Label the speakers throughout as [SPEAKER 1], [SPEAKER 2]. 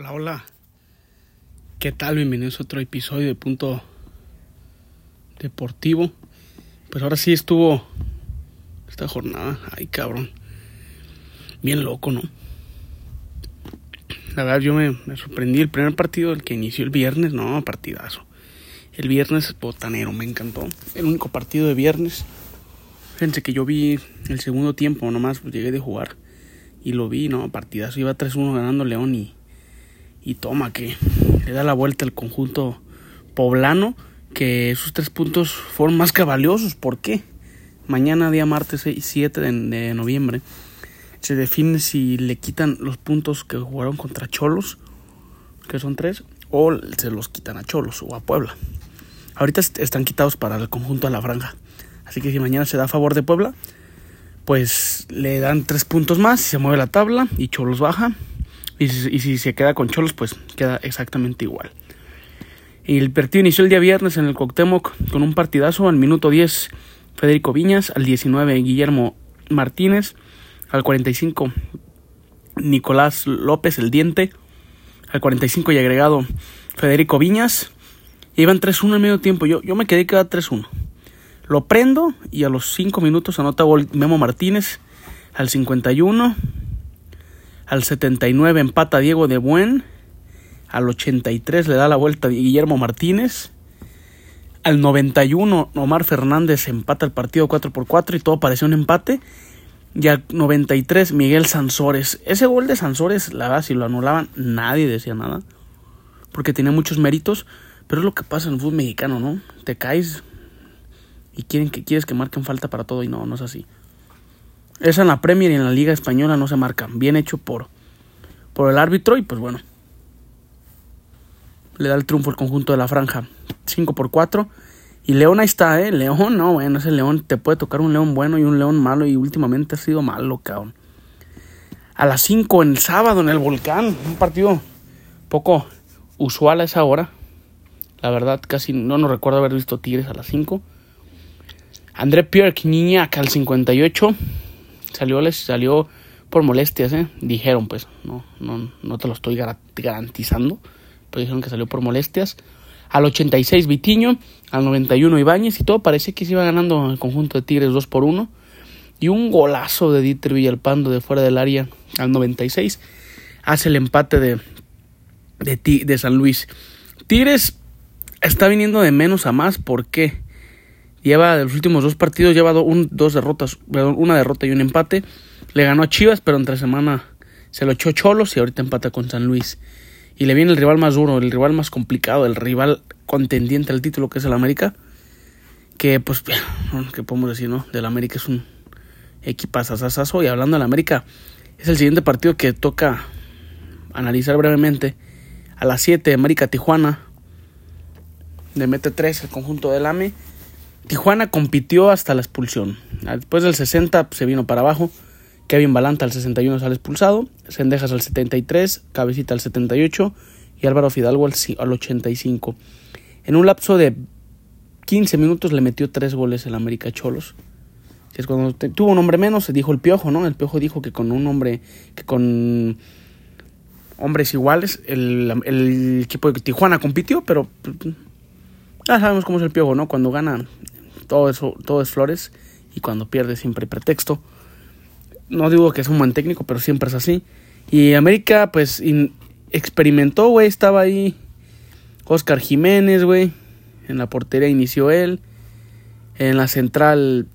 [SPEAKER 1] Hola, hola. ¿Qué tal? Bienvenidos a otro episodio de Punto Deportivo. Pues ahora sí estuvo esta jornada. Ay, cabrón. Bien loco, ¿no? La verdad, yo me, sorprendí. El primer partido, el que inició el viernes, no, partidazo. El viernes, botanero, me encantó. El único partido de viernes. Fíjense que yo vi el segundo tiempo, nomás pues, llegué de jugar. Y lo vi, no, partidazo. Iba 3-1 ganando León y y toma que le da la vuelta al conjunto poblano, que esos tres puntos fueron más que valiosos. ¿Por qué? Mañana, día martes 7 de, noviembre, se define si le quitan los puntos que jugaron contra Cholos, que son tres, o se los quitan a Cholos o a Puebla. Ahorita están quitados para el conjunto de la franja. Así que si mañana se da a favor de Puebla, pues le dan tres puntos más, se mueve la tabla y Cholos baja y si, se queda con Cholos, pues queda exactamente igual. Y el partido inició el día viernes en el Coctemoc con un partidazo. Al minuto 10, Federico Viñas. Al 19, Guillermo Martínez. Al 45, Nicolás López, el diente. Al 45 y agregado, Federico Viñas. iban 3-1 en medio tiempo. Yo, yo me quedé queda 3-1. Lo prendo y a los 5 minutos anota Memo Martínez. Al 51 al 79 empata Diego de Buen. Al 83 le da la vuelta Guillermo Martínez. Al 91 Omar Fernández empata el partido 4 por 4 y todo parecía un empate. Y al 93 Miguel Sansores. Ese gol de Sansores, la verdad, si lo anulaban, nadie decía nada. Porque tenía muchos méritos. Pero es lo que pasa en el fútbol mexicano, ¿no? Te caes y quieren que quieres que marquen falta para todo y no, no es así. Esa en la Premier y en la Liga Española no se marca. Bien hecho por, por el árbitro y pues bueno. Le da el triunfo el conjunto de la franja. 5 por 4. Y León ahí está, ¿eh? León, no, bueno, ese León te puede tocar un León bueno y un León malo y últimamente ha sido malo, cabrón. A las 5 en el sábado en el Volcán, un partido poco usual a esa hora. La verdad, casi no nos recuerdo haber visto Tigres a las 5. André Pierre Quiñac al 58 salió, salió por molestias, ¿eh? Dijeron, pues, no, no, no te lo estoy garantizando, pero dijeron que salió por molestias. Al 86 Vitiño, al 91 Ibáñez y todo parece que se iba ganando el conjunto de Tigres 2 por 1. Y un golazo de Dieter Villalpando de fuera del área al 96 hace el empate de, de, de San Luis. Tigres está viniendo de menos a más, ¿por qué? Lleva de los últimos dos partidos, lleva un, dos derrotas, una derrota y un empate. Le ganó a Chivas, pero entre semana se lo echó Cholos y ahorita empata con San Luis. Y le viene el rival más duro, el rival más complicado, el rival contendiente al título que es el América. Que pues, ¿qué podemos decir, no? Del América es un equipazazazazo. Y hablando del América, es el siguiente partido que toca analizar brevemente. A las 7, América Tijuana. Le mete 3 el conjunto del AME. Tijuana compitió hasta la expulsión. Después del 60 se vino para abajo. Kevin Balanta al 61 sale expulsado. Sendejas al 73. Cabecita al 78. Y Álvaro Fidalgo al, al 85. En un lapso de 15 minutos le metió tres goles el América Cholos. Es cuando tuvo un hombre menos, se dijo el Piojo, ¿no? El Piojo dijo que con un hombre, que con hombres iguales, el, el equipo de Tijuana compitió, pero pues, ya sabemos cómo es el Piojo, ¿no? Cuando gana todo eso, todo es flores y cuando pierde siempre hay pretexto. No digo que es un buen técnico, pero siempre es así. Y América, pues, experimentó, güey, estaba ahí Oscar Jiménez, güey. En la portería inició él. En la central,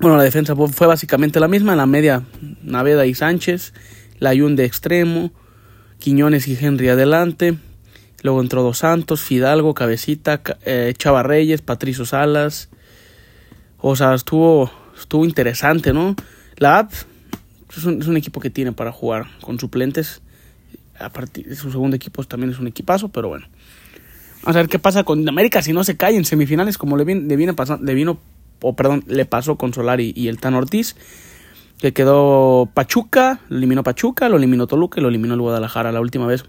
[SPEAKER 1] bueno, la defensa fue básicamente la misma. En la media, Naveda y Sánchez. La Yun de extremo. Quiñones y Henry adelante. Luego entró Dos Santos, Fidalgo, Cabecita, eh, Chava Reyes, Patricio Salas. O sea, estuvo, estuvo interesante, ¿no? La app es un, equipo que tiene para jugar con suplentes. A partir de su segundo equipo también es un equipazo, pero bueno. Vamos a ver qué pasa con América si no se cae en semifinales, como le, viene, le, viene pasando, le vino, o perdón, le pasó con Solari y el Tan Ortiz. Que quedó Pachuca, lo eliminó Pachuca, lo eliminó Toluca y lo eliminó el Guadalajara la última vez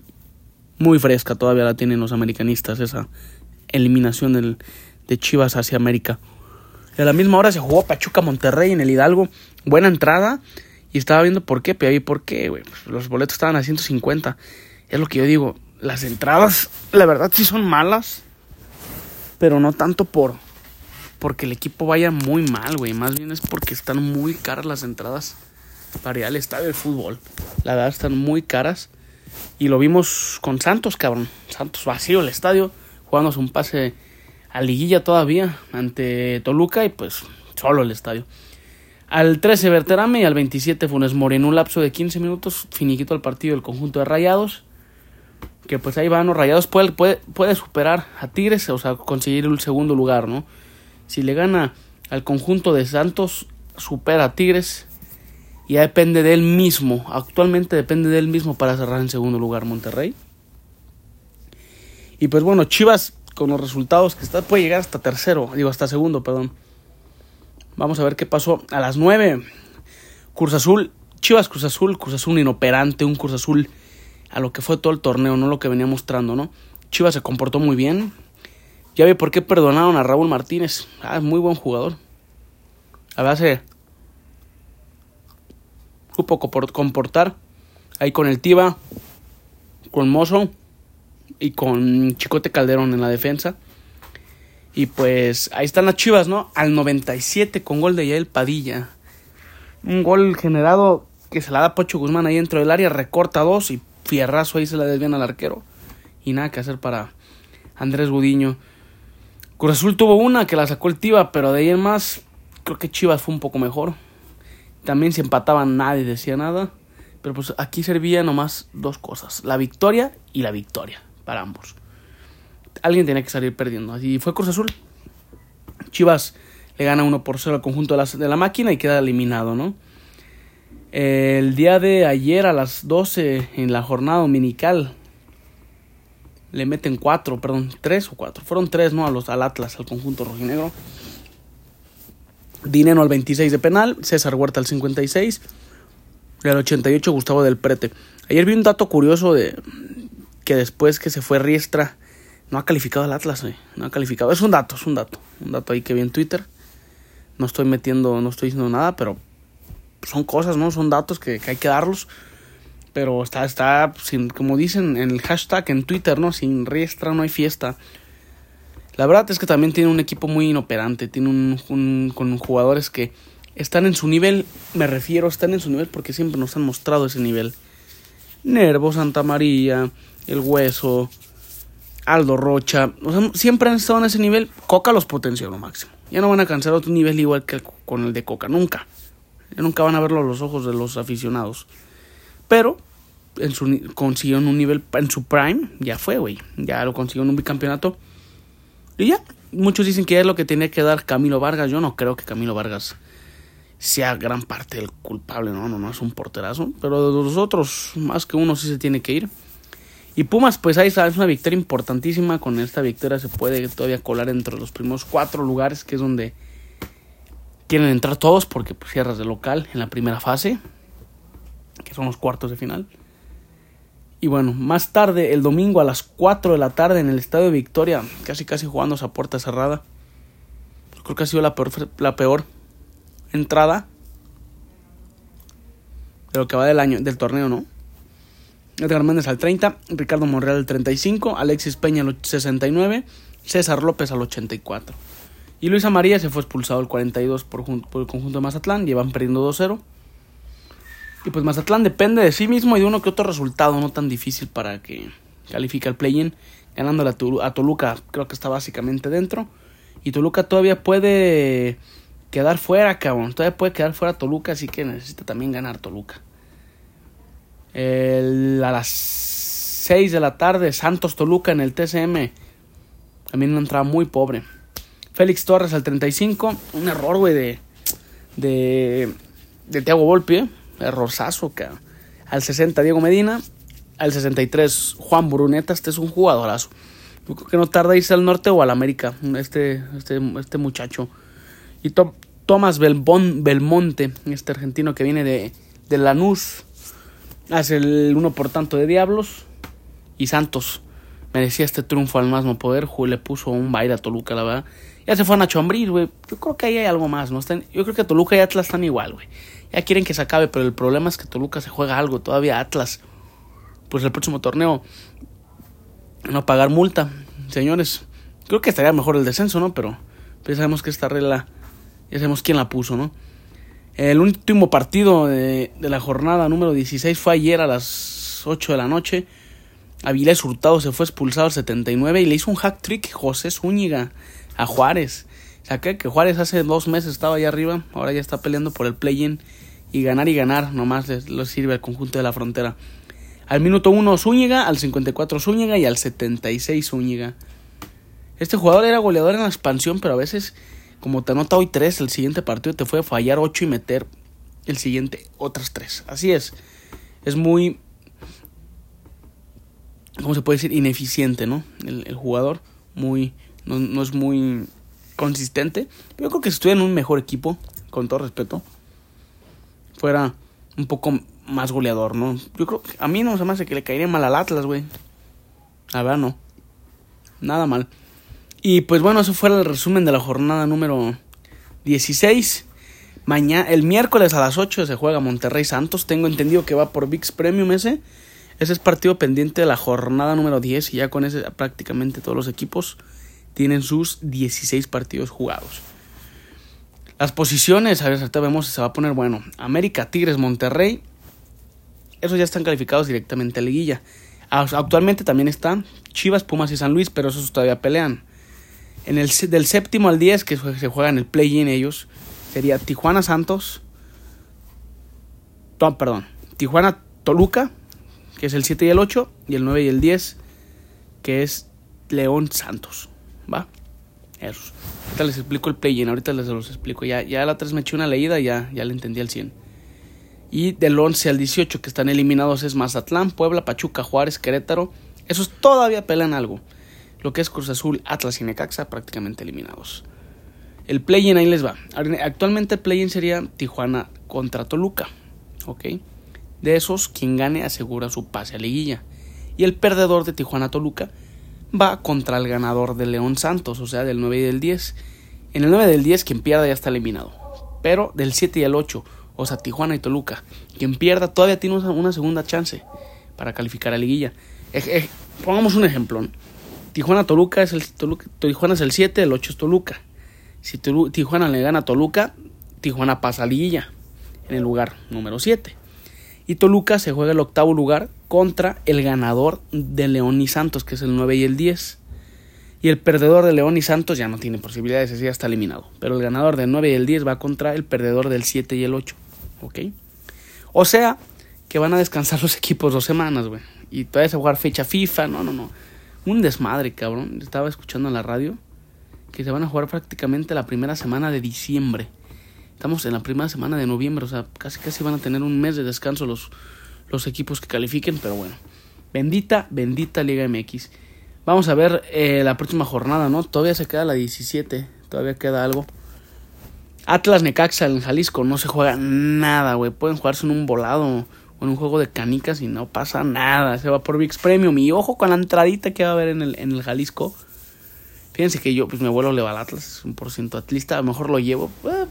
[SPEAKER 1] muy fresca, todavía la tienen los americanistas, esa eliminación del, de Chivas hacia América. a la misma hora se jugó Pachuca Monterrey en el Hidalgo, buena entrada, y estaba viendo por qué, ahí por qué, güey. Pues los boletos estaban a 150. Es lo que yo digo, las entradas, la verdad sí son malas, pero no tanto por porque el equipo vaya muy mal, güey, más bien es porque están muy caras las entradas para ir al estadio de fútbol. La verdad están muy caras y lo vimos con Santos, cabrón. Santos vacío el estadio, jugándose un pase a liguilla todavía ante Toluca y pues solo el estadio. Al 13 Berterame y al 27 Funes Mori en un lapso de 15 minutos finiquito el partido del conjunto de Rayados. Que pues ahí van Rayados puede, puede, puede superar a Tigres, o sea, conseguir el segundo lugar, ¿no? Si le gana al conjunto de Santos, supera a Tigres. Ya depende de él mismo. Actualmente depende de él mismo para cerrar en segundo lugar Monterrey. Y pues bueno, Chivas con los resultados que está puede llegar hasta tercero, digo hasta segundo, perdón. Vamos a ver qué pasó a las 9. Cruz Azul, Chivas Cruz Azul, Cruz Azul inoperante, un Cruz Azul a lo que fue todo el torneo, no lo que venía mostrando, ¿no? Chivas se comportó muy bien. Ya vi por qué perdonaron a Raúl Martínez. Ah, es muy buen jugador. A base supo comportar ahí con el Tiba, con Mozo y con Chicote Calderón en la defensa. Y pues ahí están las chivas, ¿no? Al 97 con gol de Yael Padilla. Un gol generado que se la da Pocho Guzmán ahí dentro del área, recorta dos y fierrazo ahí se la desvían al arquero. Y nada que hacer para Andrés Gudiño. Cruz tuvo una que la sacó el Tiva, pero de ahí en más creo que Chivas fue un poco mejor. También si empataban nadie decía nada. Pero pues aquí servía nomás dos cosas, la victoria y la victoria para ambos alguien tenía que salir perdiendo. Así fue Cruz Azul. Chivas le gana 1 por 0 al conjunto de la, de la máquina y queda eliminado, ¿no? El día de ayer a las 12 en la jornada dominical le meten 4, perdón, 3 o 4. Fueron 3, ¿no? A los, al Atlas, al conjunto rojinegro. Dinero al 26 de penal, César Huerta al 56 y al 88 Gustavo del Prete. Ayer vi un dato curioso de que después que se fue Riestra no ha calificado al Atlas, No ha calificado. Es un dato, es un dato. Un dato ahí que vi en Twitter. No estoy metiendo, no estoy diciendo nada, pero son cosas, ¿no? Son datos que, hay que darlos. Pero está, está, sin, como dicen en el hashtag en Twitter, ¿no? Sin riestra no hay fiesta. La verdad es que también tiene un equipo muy inoperante. Tiene un, con jugadores que están en su nivel. Me refiero, están en su nivel porque siempre nos han mostrado ese nivel. Nervo, Santa María, El Hueso, Aldo Rocha, siempre han estado en ese nivel. Coca los potenció lo máximo. Ya no van a alcanzar otro nivel igual que con el de Coca, nunca. Ya nunca van a verlo a los ojos de los aficionados. Pero en su, consiguió en un nivel en su prime, ya fue, güey. Ya lo consiguió en un bicampeonato. Y ya, muchos dicen que es lo que tenía que dar Camilo Vargas. Yo no creo que Camilo Vargas sea gran parte del culpable, no, no, no es un porterazo. Pero de los otros, más que uno sí se tiene que ir. Y Pumas, pues ahí está, es una victoria importantísima. Con esta victoria se puede todavía colar entre los primeros cuatro lugares, que es donde quieren entrar todos, porque pues, cierras de local en la primera fase, que son los cuartos de final. Y bueno, más tarde, el domingo a las 4 de la tarde en el Estadio de Victoria, casi casi jugando a puerta cerrada. Creo que ha sido la peor, la peor entrada de lo que va del año, del torneo, ¿no? Edgar Méndez al 30, Ricardo Monreal al 35, Alexis Peña al 69, César López al 84. Y Luisa María se fue expulsado al 42 por, por el conjunto de Mazatlán, llevan perdiendo 2-0. Y pues Mazatlán depende de sí mismo y de uno que otro resultado no tan difícil para que califique al play-in. Ganando a Toluca, creo que está básicamente dentro. Y Toluca todavía puede quedar fuera, cabrón. Todavía puede quedar fuera Toluca, así que necesita también ganar Toluca. A las 6 de la tarde, Santos Toluca en el TCM. También una entrada muy pobre. Félix Torres al 35. Un error, güey, de, de, de Thiago Volpi. Eh. Errorzazo, que Al 60, Diego Medina. Al 63, Juan Bruneta. Este es un jugadorazo. Yo creo que no tarda irse al norte o al América. Este, este, este muchacho. Y Tomás Belmonte, este argentino que viene de, de Lanús hace el uno por tanto de Diablos. Y Santos merecía este triunfo al mismo poder. Le puso un baile a Toluca, la verdad. Ya se fue a Nacho Ambriz, güey. Yo creo que ahí hay algo más, ¿no? Están, yo creo que Toluca y Atlas están igual, güey. Ya quieren que se acabe, pero el problema es que Toluca se juega algo. Todavía Atlas pues el próximo torneo no pagar multa. Señores, creo que estaría mejor el descenso, ¿no? Pero pues sabemos que esta regla, ya sabemos quién la puso, ¿no? El último partido de, de la jornada número 16 fue ayer a las 8 de la noche. Avilés Hurtado se fue expulsado al 79 y le hizo un hack trick José Zúñiga a Juárez. Que, que Juárez hace dos meses estaba allá arriba, ahora ya está peleando por el play-in y ganar y ganar nomás les, les sirve al conjunto de la frontera. Al minuto 1 Zúñiga, al 54 Zúñiga y al 76 Zúñiga. Este jugador era goleador en la expansión, pero a veces, como te anota hoy 3, el siguiente partido te fue a fallar 8 y meter el siguiente otras 3. Así es. Es muy, ¿cómo se puede decir? Ineficiente, ¿no? El, el jugador muy, no, no, es muy consistente. Yo creo que si estuviera en un mejor equipo, con todo respeto, fuera un poco más goleador, ¿no? Yo creo que a mí no se me hace que le caería mal al Atlas, güey. A ver, no. Nada mal. Y pues bueno, eso fue el resumen de la jornada número 16. Mañana, el miércoles a las 8 se juega Monterrey Santos. Tengo entendido que va por VIX Premium ese. Ese es partido pendiente de la jornada número 10 y ya con ese prácticamente todos los equipos tienen sus 16 partidos jugados. Las posiciones, a ver, ahorita vemos si se va a poner bueno. América, Tigres, Monterrey. Esos ya están calificados directamente a liguilla. Actualmente también están Chivas, Pumas y San Luis, pero esos todavía pelean. En el del séptimo al 10 que se juega en el play-in ellos sería Tijuana Santos. Perdón. Tijuana Toluca, que es el 7 y el 8, y el 9 y el 10, que es León Santos. ¿Va? Esos. Ahorita les explico el play-in, ahorita les los explico. Ya, ya la 3 me eché una leída, ya, ya le entendí al 100. Y del 11 al 18 que están eliminados es Mazatlán, Puebla, Pachuca, Juárez, Querétaro. Esos todavía pelan algo. Lo que es Cruz Azul, Atlas y Necaxa prácticamente eliminados. El play-in ahí les va. Actualmente el play-in sería Tijuana contra Toluca. ¿Ok? De esos, quien gane asegura su pase a liguilla. Y el perdedor de Tijuana Toluca va contra el ganador de León Santos, o sea, del 9 y del 10. En el 9 del 10, quien pierda ya está eliminado. Pero del 7 y el 8, o sea, Tijuana y Toluca, quien pierda todavía tiene una segunda chance para calificar a liguilla. Eh, eh, pongamos un ejemplo. Tijuana Toluca es el Toluca, Tijuana es el 7, el 8 es Toluca. Si Tijuana le gana a Toluca, Tijuana pasa a liguilla en el lugar número 7. Y Toluca se juega el octavo lugar contra el ganador de León y Santos, que es el 9 y el 10. Y el perdedor de León y Santos ya no tiene posibilidades, ese ya está eliminado. Pero el ganador del 9 y el 10 va contra el perdedor del 7 y el 8. ¿Ok? O sea, que van a descansar los equipos dos semanas, güey. Y todavía se jugar fecha FIFA, no, no, no. Un desmadre, cabrón. Estaba escuchando en la radio que se van a jugar prácticamente la primera semana de diciembre. Estamos en la primera semana de noviembre, o sea, casi casi van a tener un mes de descanso los, los equipos que califiquen, pero bueno. Bendita, bendita Liga MX. Vamos a ver eh, la próxima jornada, ¿no? Todavía se queda la 17, todavía queda algo. Atlas Necaxa en Jalisco no se juega nada, güey. Pueden jugarse en un volado o en un juego de canicas y no pasa nada. Se va por VIX Premium. Y ojo con la entradita que va a haber en el, en el Jalisco. Fíjense que yo, pues mi abuelo le va al Atlas, es un por ciento atlista. A lo mejor lo llevo. Eh,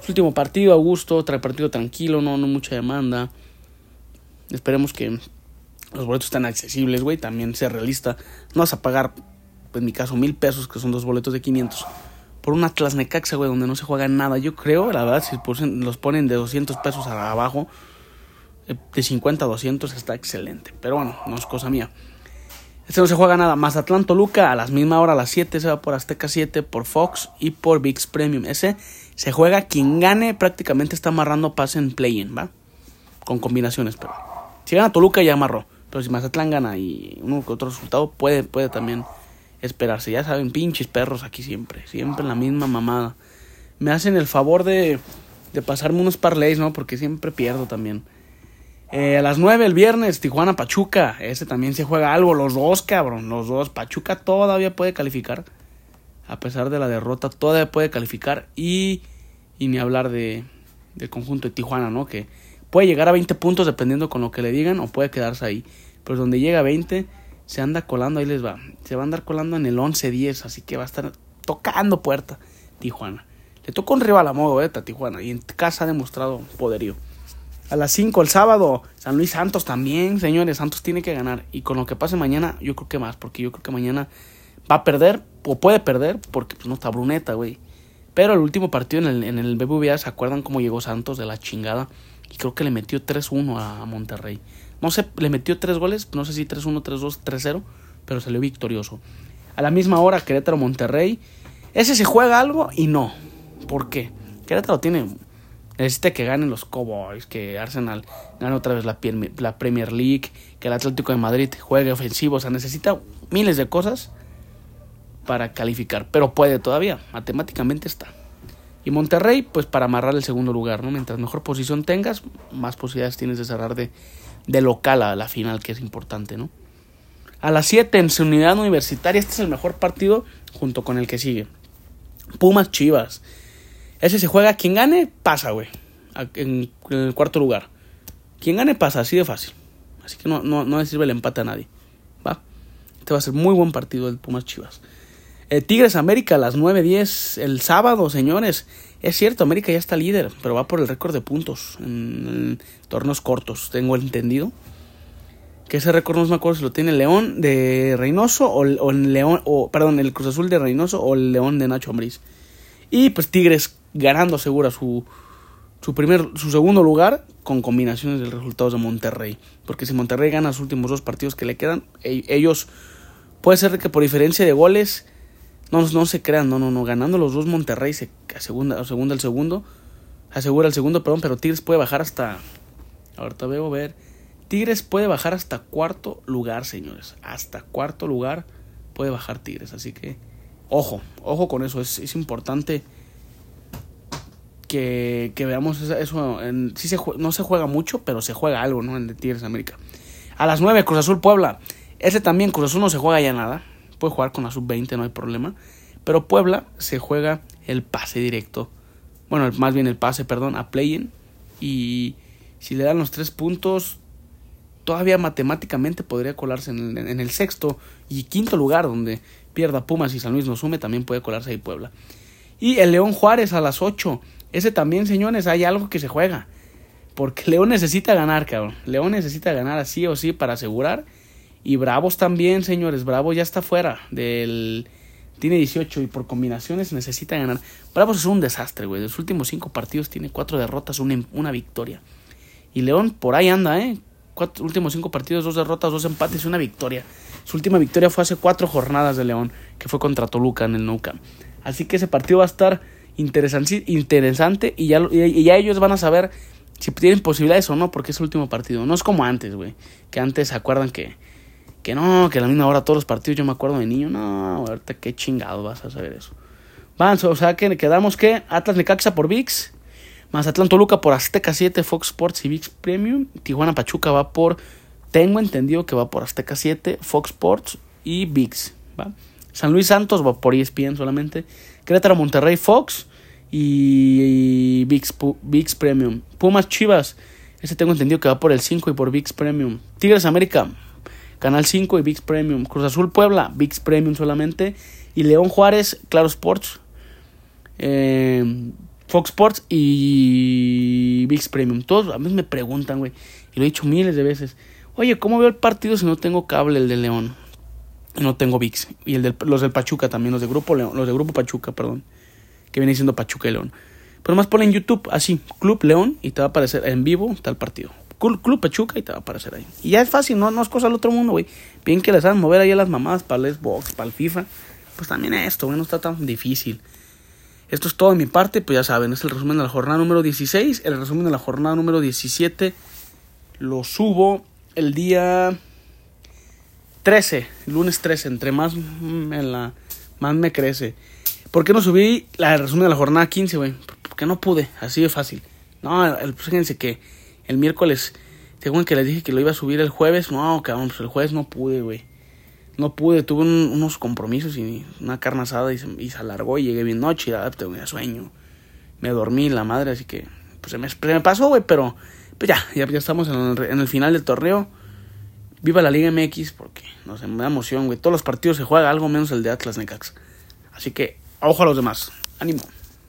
[SPEAKER 1] su último partido a gusto, trae partido tranquilo, no, no mucha demanda. Esperemos que los boletos estén accesibles, güey. También sea realista. No vas a pagar, en mi caso, mil pesos, que son dos boletos de 500. Por un Atlas Necaxa, güey, donde no se juega nada. Yo creo, la verdad, si los ponen de 200 pesos abajo, eh, de 50 a 200 está excelente. Pero bueno, no es cosa mía. Este no se juega nada. Mazatlán Toluca a las misma hora, a las 7, se va por Azteca 7, por Fox y por VIX Premium. Ese se juega quien gane, prácticamente está amarrando pase en play-in, ¿va? Con combinaciones, pero. Si gana Toluca ya amarró. Pero si Mazatlán gana y uno que otro resultado, puede, puede también esperarse. Ya saben, pinches perros aquí siempre. Siempre la misma mamada. Me hacen el favor de, de pasarme unos parlays, ¿no? Porque siempre pierdo también. Eh, a las 9 el viernes, Tijuana Pachuca. Ese también se juega algo. Los dos, cabrón. Los dos. Pachuca todavía puede calificar. A pesar de la derrota, todavía puede calificar. Y, y ni hablar de, del conjunto de Tijuana, ¿no? Que puede llegar a 20 puntos dependiendo con lo que le digan. O puede quedarse ahí. Pero donde llega a 20, se anda colando. Ahí les va. Se va a andar colando en el 11-10. Así que va a estar tocando puerta Tijuana. Le tocó un rival a modo, ¿eh? Tijuana. Y en casa ha demostrado poderío. A las 5 el sábado, San Luis Santos también, señores. Santos tiene que ganar. Y con lo que pase mañana, yo creo que más. Porque yo creo que mañana va a perder, o puede perder, porque pues, no está Bruneta, güey. Pero el último partido en el, en el BBVA, ¿se acuerdan cómo llegó Santos de la chingada? Y creo que le metió 3-1 a Monterrey. No sé, le metió 3 goles, no sé si 3-1, 3-2, 3-0, pero salió victorioso. A la misma hora, Querétaro-Monterrey. Ese se juega algo y no. ¿Por qué? Querétaro tiene necesita que ganen los Cowboys, que Arsenal gane otra vez la, la Premier League, que el Atlético de Madrid juegue ofensivo, o sea, necesita miles de cosas para calificar, pero puede todavía, matemáticamente está. Y Monterrey, pues para amarrar el segundo lugar, ¿no? Mientras mejor posición tengas, más posibilidades tienes de cerrar de, de local a la final, que es importante, ¿no? A las 7 en su unidad universitaria, este es el mejor partido junto con el que sigue. Pumas Chivas. Ese se juega, quien gane, pasa, güey. En, el cuarto lugar. Quien gane, pasa, así de fácil. Así que no, no, no le sirve el empate a nadie. ¿Va? Este va a ser muy buen partido el Pumas Chivas. Eh, Tigres América las 9.10 el sábado, señores. Es cierto, América ya está líder, pero va por el récord de puntos en, torneos cortos, tengo entendido. Que ese récord no me acuerdo si lo tiene León de Reynoso o, el León, o perdón, el Cruz Azul de Reynoso o el León de Nacho Ambriz. Y pues Tigres ganando segura su, su, primer, su segundo lugar con combinaciones de resultados de Monterrey. Porque si Monterrey gana los últimos dos partidos que le quedan, e, ellos puede ser que por diferencia de goles no, no se crean, no, no, no, ganando los dos Monterrey se segunda el segundo, asegura el segundo, perdón, pero Tigres puede bajar hasta, ahorita veo, ver, Tigres puede bajar hasta cuarto lugar, señores, hasta cuarto lugar puede bajar Tigres, así que ojo, ojo con eso, es, es importante que, que veamos eso. En, sí se, no se juega mucho, pero se juega algo, ¿no? En Tigres América. A las 9, Cruz Azul Puebla. Ese también, Cruz Azul no se juega ya nada. Puede jugar con la sub-20, no hay problema. Pero Puebla se juega el pase directo. Bueno, más bien el pase, perdón, a play-in. Y si le dan los tres puntos, todavía matemáticamente podría colarse en el, en el, sexto y quinto lugar, donde pierda Pumas y San Luis nos sume, también puede colarse ahí Puebla. Y el León Juárez a las 8. Ese también, señores, hay algo que se juega. Porque León necesita ganar, cabrón. León necesita ganar así o sí para asegurar. Y Bravos también, señores. Bravo ya está fuera del... Tiene 18 y por combinaciones necesita ganar. Bravos es un desastre, güey. De los últimos 5 partidos tiene 4 derrotas, una, una victoria. Y León por ahí anda, ¿eh? Cuatro, últimos 5 partidos, 2 derrotas, 2 empates y una victoria. Su última victoria fue hace 4 jornadas de León, que fue contra Toluca en el Nou Así que ese partido va a estar interesante, interesante y, ya, y ya ellos van a saber si tienen posibilidades o no, porque es el último partido. No es como antes, güey. Que antes se acuerdan que, que no, que la misma hora todos los partidos, yo me acuerdo de niño, no, ahorita qué chingado vas a saber eso. Van, o sea, que quedamos que Atlas Necaxa por VIX, Mazatlán Toluca por Azteca 7, Fox Sports y VIX Premium, Tijuana Pachuca va por, tengo entendido que va por Azteca 7, Fox Sports y VIX, ¿va? San Luis Santos va por ESPN solamente. Querétaro Monterrey Fox y VIX, Premium. Pumas Chivas, ese tengo entendido que va por el 5 y por VIX Premium. Tigres América, Canal 5 y VIX Premium. Cruz Azul Puebla, VIX Premium solamente. Y León Juárez, Claro Sports, eh, Fox Sports y VIX Premium. Todos a mí me preguntan, güey, y lo he dicho miles de veces. Oye, ¿cómo veo el partido si no tengo cable, el de León? no tengo VIX. Y el los del Pachuca también, los de Grupo León, los de Grupo Pachuca, perdón. Que viene siendo Pachuca y León. Pero más ponle en YouTube, así, Club León, y te va a aparecer en vivo tal partido. Club, Pachuca y te va a aparecer ahí. Y ya es fácil, no, no es cosa del otro mundo, güey. Bien que les hagan mover ahí a las mamadas para el Xbox, para el FIFA. Pues también esto, güey, no está tan difícil. Esto es todo de mi parte, pues ya saben, es el resumen de la jornada número 16. El resumen de la jornada número 17 lo subo el día 13, lunes 13, entre más me, la, más me crece. ¿Por qué no subí la resumen de la jornada 15, güey? Porque no pude, así de fácil. No, el, pues fíjense que el miércoles, según que les dije que lo iba a subir el jueves, no, cabrón, pues el jueves no pude, güey. No pude, tuve unos compromisos y una carne asada y se, alargó y llegué bien noche y adapté, tenía sueño. Me dormí la madre, así que pues se me, pasó, güey, pero pues ya, ya, estamos en el, en el final del torneo Viva la Liga MX porque no sé, da emoción, güey. Todos los partidos se juega algo menos el de Atlas Necax. Así que, ojo a los demás. Ánimo.